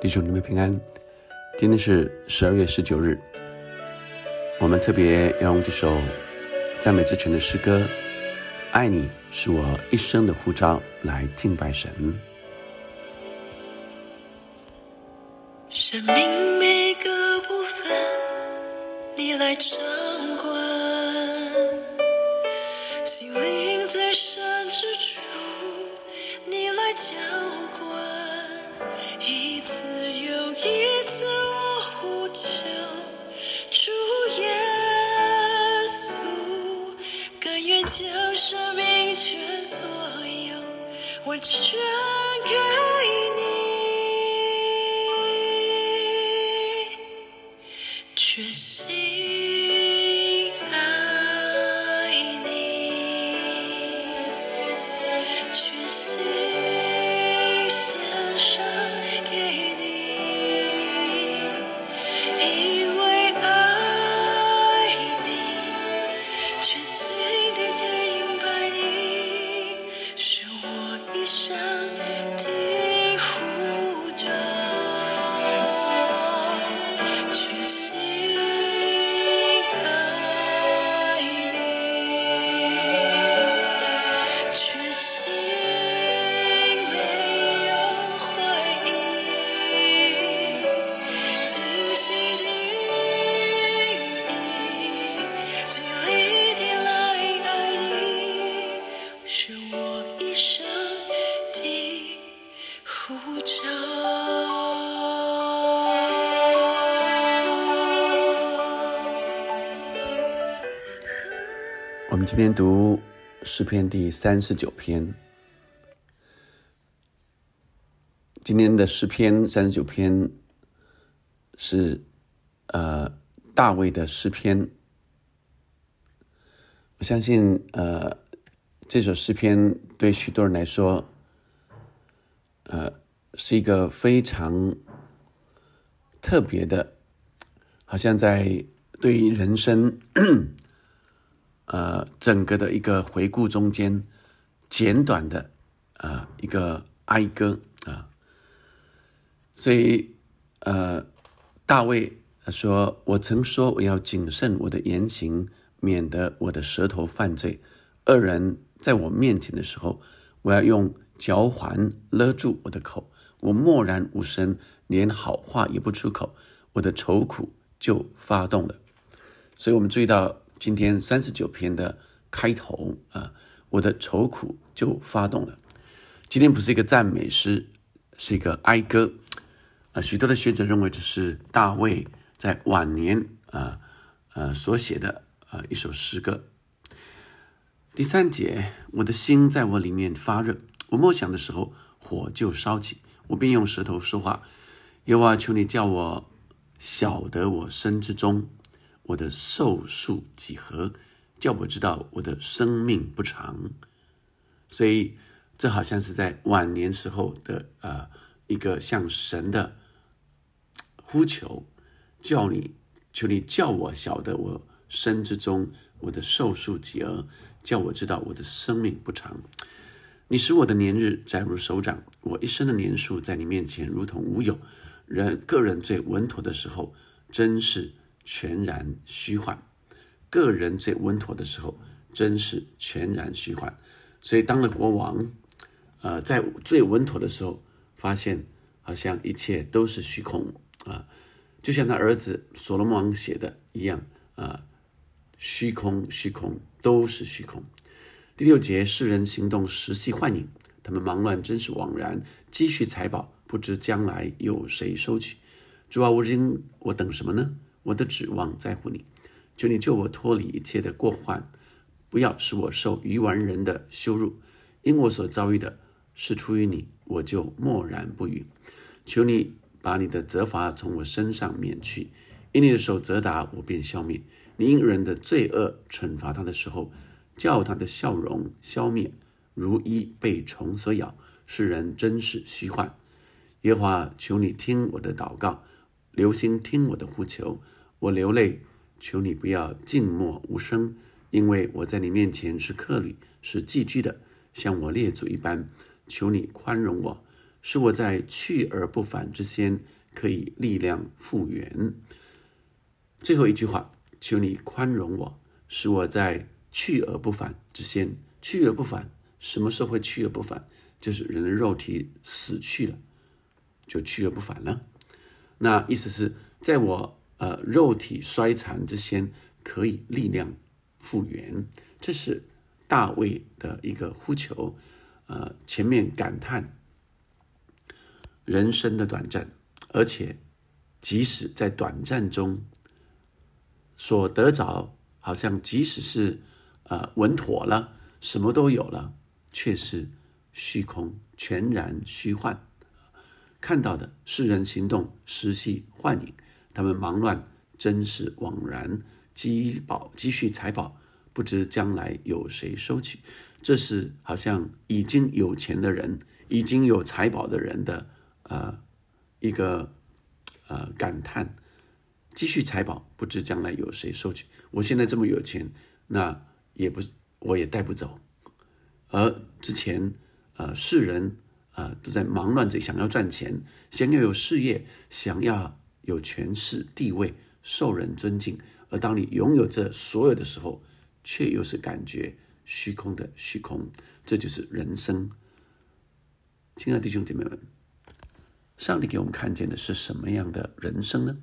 弟兄姊妹平安，今天是十二月十九日，我们特别要用这首赞美之泉的诗歌《爱你是我一生的呼召》来敬拜神。生命每个部分，你来今天读诗篇第三十九篇。今天的诗篇三十九篇是呃大卫的诗篇。我相信呃这首诗篇对许多人来说，呃是一个非常特别的，好像在对于人生。呃，整个的一个回顾中间，简短的呃一个哀歌啊，所以呃，大卫说：“我曾说我要谨慎我的言行，免得我的舌头犯罪。恶人在我面前的时候，我要用嚼环勒住我的口，我默然无声，连好话也不出口，我的愁苦就发动了。”所以，我们注意到。今天三十九篇的开头啊，我的愁苦就发动了。今天不是一个赞美诗，是一个哀歌啊。许多的学者认为这是大卫在晚年啊呃所写的啊一首诗歌。第三节，我的心在我里面发热，我默想的时候，火就烧起，我便用舌头说话。耶和华，求你叫我晓得我身之中。我的寿数几何，叫我知道我的生命不长，所以这好像是在晚年时候的呃一个向神的呼求，叫你求你叫我晓得我身之中我的寿数几何，叫我知道我的生命不长。你使我的年日载如手掌，我一生的年数在你面前如同无有。人个人最稳妥的时候，真是。全然虚幻，个人最稳妥的时候，真是全然虚幻。所以当了国王，呃，在最稳妥的时候，发现好像一切都是虚空啊，就像他儿子所罗门王写的一样啊，虚空，虚空，都是虚空。第六节，世人行动实系幻影，他们忙乱真是枉然，积蓄财宝，不知将来有谁收取。主啊，我仍我等什么呢？我的指望在乎你，求你救我脱离一切的过患，不要使我受愚顽人的羞辱。因我所遭遇的是出于你，我就默然不语。求你把你的责罚从我身上免去，因你的手责打我，便消灭。你因人的罪恶惩罚他的时候，叫他的笑容消灭，如一被虫所咬。世人真是虚幻。耶和华，求你听我的祷告。留心听我的呼求，我流泪，求你不要静默无声，因为我在你面前是客旅，是寄居的，像我列祖一般。求你宽容我，使我在去而不返之间可以力量复原。最后一句话，求你宽容我，使我在去而不返之间。去而不返，什么时候会去而不返？就是人的肉体死去了，就去而不返了。那意思是在我呃肉体衰残之前，可以力量复原。这是大卫的一个呼求。呃，前面感叹人生的短暂，而且即使在短暂中所得着，好像即使是呃稳妥了，什么都有了，却是虚空，全然虚幻。看到的世人行动实系幻影，他们忙乱真是枉然，积宝积蓄财宝，不知将来有谁收取。这是好像已经有钱的人，已经有财宝的人的呃一个呃感叹：积蓄财宝，不知将来有谁收取。我现在这么有钱，那也不我也带不走。而之前呃世人。啊，都在忙乱着，想要赚钱，想要有事业，想要有权势、地位，受人尊敬。而当你拥有这所有的时候，却又是感觉虚空的虚空。这就是人生。亲爱的弟兄姐妹们，上帝给我们看见的是什么样的人生呢？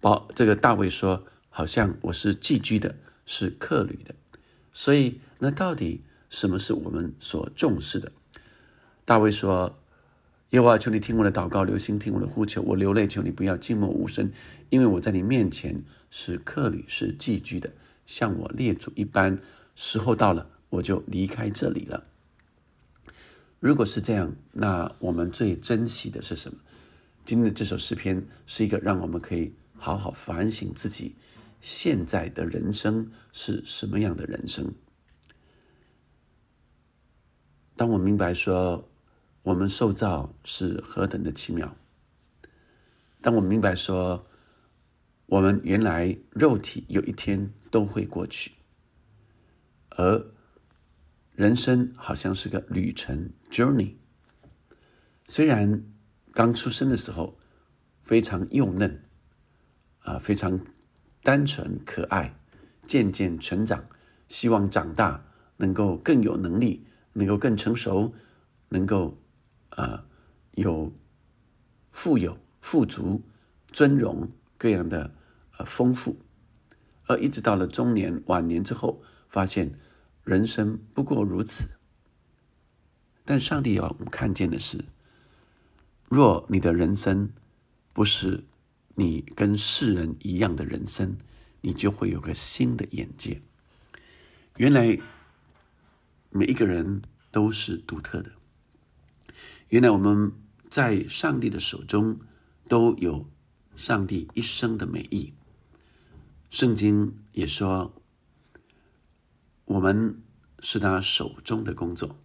宝，这个大卫说，好像我是寄居的，是客旅的。所以，那到底什么是我们所重视的？大卫说：“耶和华，求你听我的祷告，留心听我的呼求。我流泪，求你不要静默无声，因为我在你面前是客旅，是寄居的，像我列祖一般。时候到了，我就离开这里了。如果是这样，那我们最珍惜的是什么？今天的这首诗篇是一个让我们可以好好反省自己现在的人生是什么样的人生。当我明白说。”我们受造是何等的奇妙！当我明白说，我们原来肉体有一天都会过去，而人生好像是个旅程 （journey）。虽然刚出生的时候非常幼嫩，啊，非常单纯可爱，渐渐成长，希望长大能够更有能力，能够更成熟，能够。啊，有富有、富足、尊荣各样的呃丰富，而一直到了中年、晚年之后，发现人生不过如此。但上帝要我们看见的是，若你的人生不是你跟世人一样的人生，你就会有个新的眼界。原来每一个人都是独特的。原来我们在上帝的手中都有上帝一生的美意。圣经也说，我们是他手中的工作。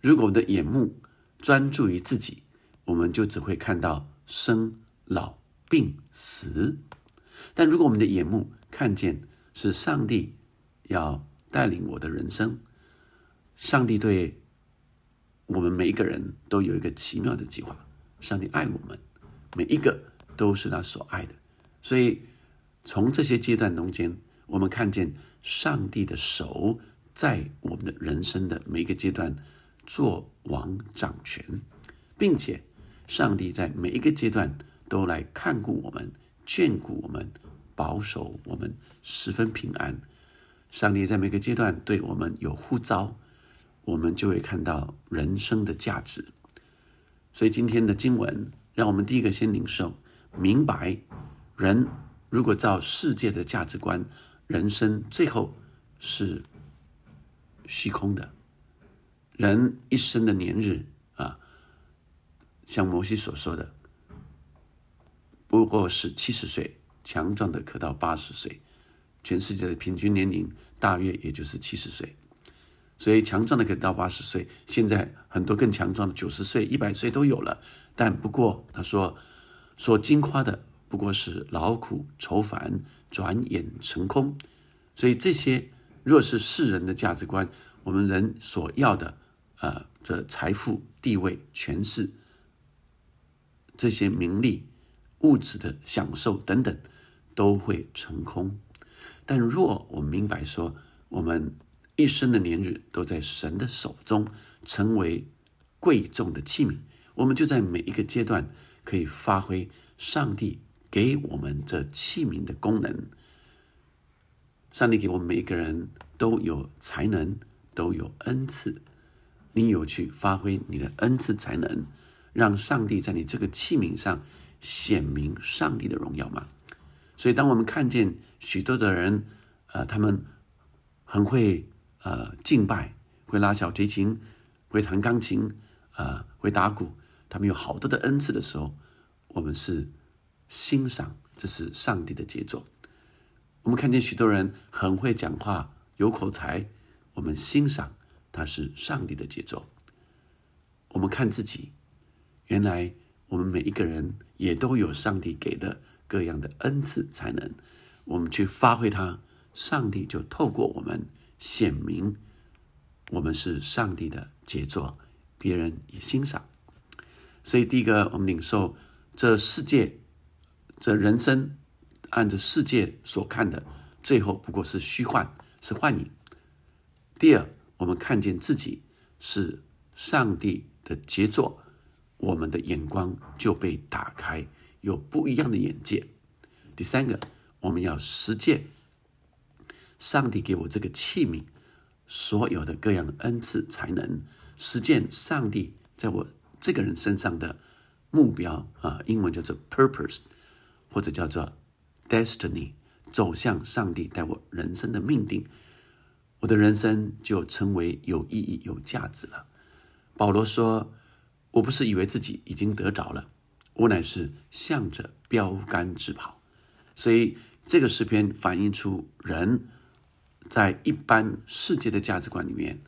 如果我们的眼目专注于自己，我们就只会看到生老病死。但如果我们的眼目看见是上帝要带领我的人生，上帝对。我们每一个人都有一个奇妙的计划。上帝爱我们，每一个都是他所爱的。所以，从这些阶段中间，我们看见上帝的手在我们的人生的每一个阶段做王掌权，并且上帝在每一个阶段都来看顾我们、眷顾我们、保守我们，十分平安。上帝在每个阶段对我们有呼召。我们就会看到人生的价值，所以今天的经文让我们第一个先领受明白：人如果照世界的价值观，人生最后是虚空的。人一生的年日啊，像摩西所说的，不过是七十岁，强壮的可到八十岁，全世界的平均年龄大约也就是七十岁。所以强壮的可以到八十岁，现在很多更强壮的九十岁、一百岁都有了。但不过他说，所惊夸的不过是劳苦愁烦，转眼成空。所以这些若是世人的价值观，我们人所要的，呃，这财富、地位、权势，这些名利、物质的享受等等，都会成空。但若我们明白说，我们一生的年日都在神的手中，成为贵重的器皿，我们就在每一个阶段可以发挥上帝给我们这器皿的功能。上帝给我们每一个人都有才能，都有恩赐。你有去发挥你的恩赐才能，让上帝在你这个器皿上显明上帝的荣耀吗？所以，当我们看见许多的人，呃，他们很会呃敬拜，会拉小提琴，会弹钢琴，啊，会打鼓，他们有好多的恩赐的时候，我们是欣赏，这是上帝的杰作。我们看见许多人很会讲话，有口才，我们欣赏他是上帝的杰作。我们看自己，原来我们每一个人也都有上帝给的各样的恩赐才能，我们去发挥它，上帝就透过我们显明我们是上帝的杰作，别人也欣赏。所以，第一个，我们领受这世界，这人生。按着世界所看的，最后不过是虚幻，是幻影。第二，我们看见自己是上帝的杰作，我们的眼光就被打开，有不一样的眼界。第三个，我们要实践上帝给我这个器皿所有的各样的恩赐才能，实践上帝在我这个人身上的目标啊，英文叫做 purpose，或者叫做。Destiny 走向上帝带我人生的命定，我的人生就成为有意义、有价值了。保罗说：“我不是以为自己已经得着了，我乃是向着标杆直跑。”所以这个诗篇反映出人在一般世界的价值观里面，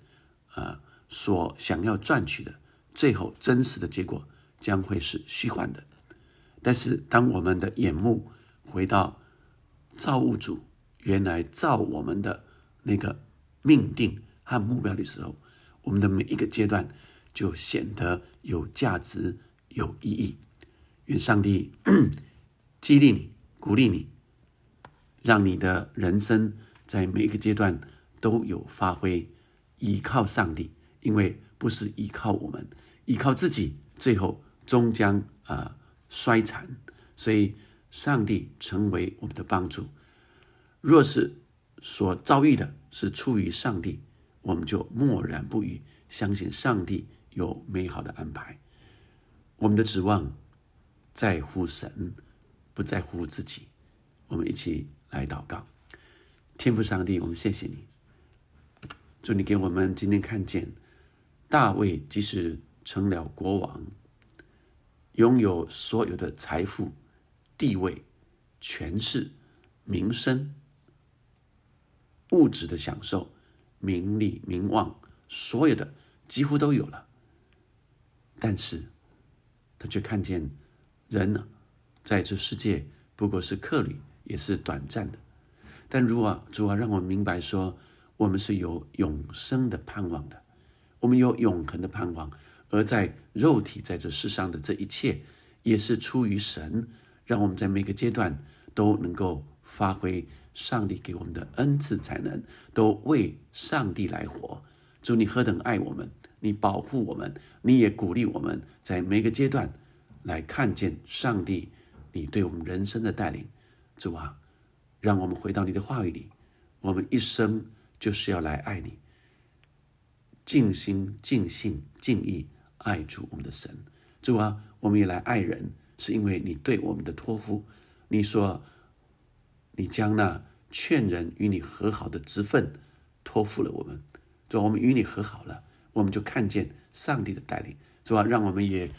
啊，所想要赚取的，最后真实的结果将会是虚幻的。但是当我们的眼目，回到造物主原来造我们的那个命定和目标的时候，我们的每一个阶段就显得有价值、有意义。愿上帝 激励你、鼓励你，让你的人生在每一个阶段都有发挥。依靠上帝，因为不是依靠我们，依靠自己，最后终将啊衰残。所以。上帝成为我们的帮助。若是所遭遇的是出于上帝，我们就默然不语，相信上帝有美好的安排。我们的指望在乎神，不在乎自己。我们一起来祷告：天父上帝，我们谢谢你，祝你给我们今天看见大卫即使成了国王，拥有所有的财富。地位、权势、名声、物质的享受、名利、名望，所有的几乎都有了。但是，他却看见人呢，在这世界不过是客旅，也是短暂的。但如啊，主啊，让我明白说，我们是有永生的盼望的，我们有永恒的盼望，而在肉体在这世上的这一切，也是出于神。让我们在每个阶段都能够发挥上帝给我们的恩赐才能，都为上帝来活。主，你何等爱我们，你保护我们，你也鼓励我们在每个阶段来看见上帝你对我们人生的带领。主啊，让我们回到你的话语里，我们一生就是要来爱你，尽心、尽性、尽意爱主我们的神。主啊，我们也来爱人。是因为你对我们的托付，你说，你将那劝人与你和好的职分托付了我们，主，我们与你和好了，我们就看见上帝的带领，主啊，让我们也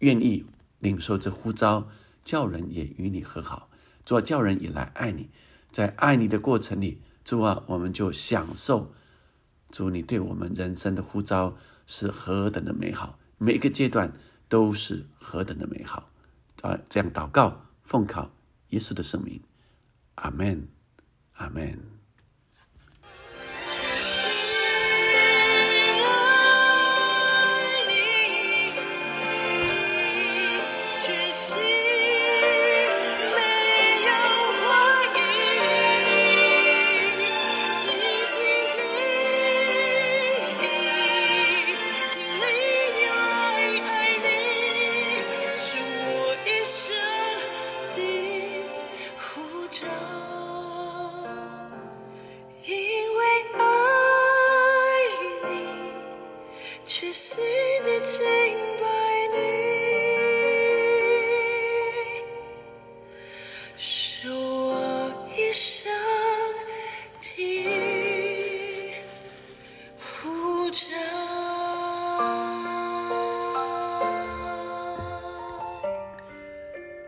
愿意领受这呼召，叫人也与你和好，主啊，叫人也来爱你，在爱你的过程里，主啊，我们就享受，主你对我们人生的呼召是何等的美好，每个阶段都是何等的美好。啊，这样祷告，奉靠耶稣的圣名，阿门，阿门。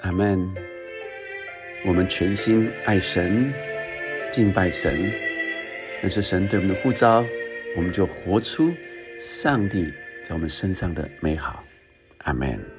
阿门。我们全心爱神，敬拜神，那是神对我们的呼召，我们就活出上帝在我们身上的美好。阿门。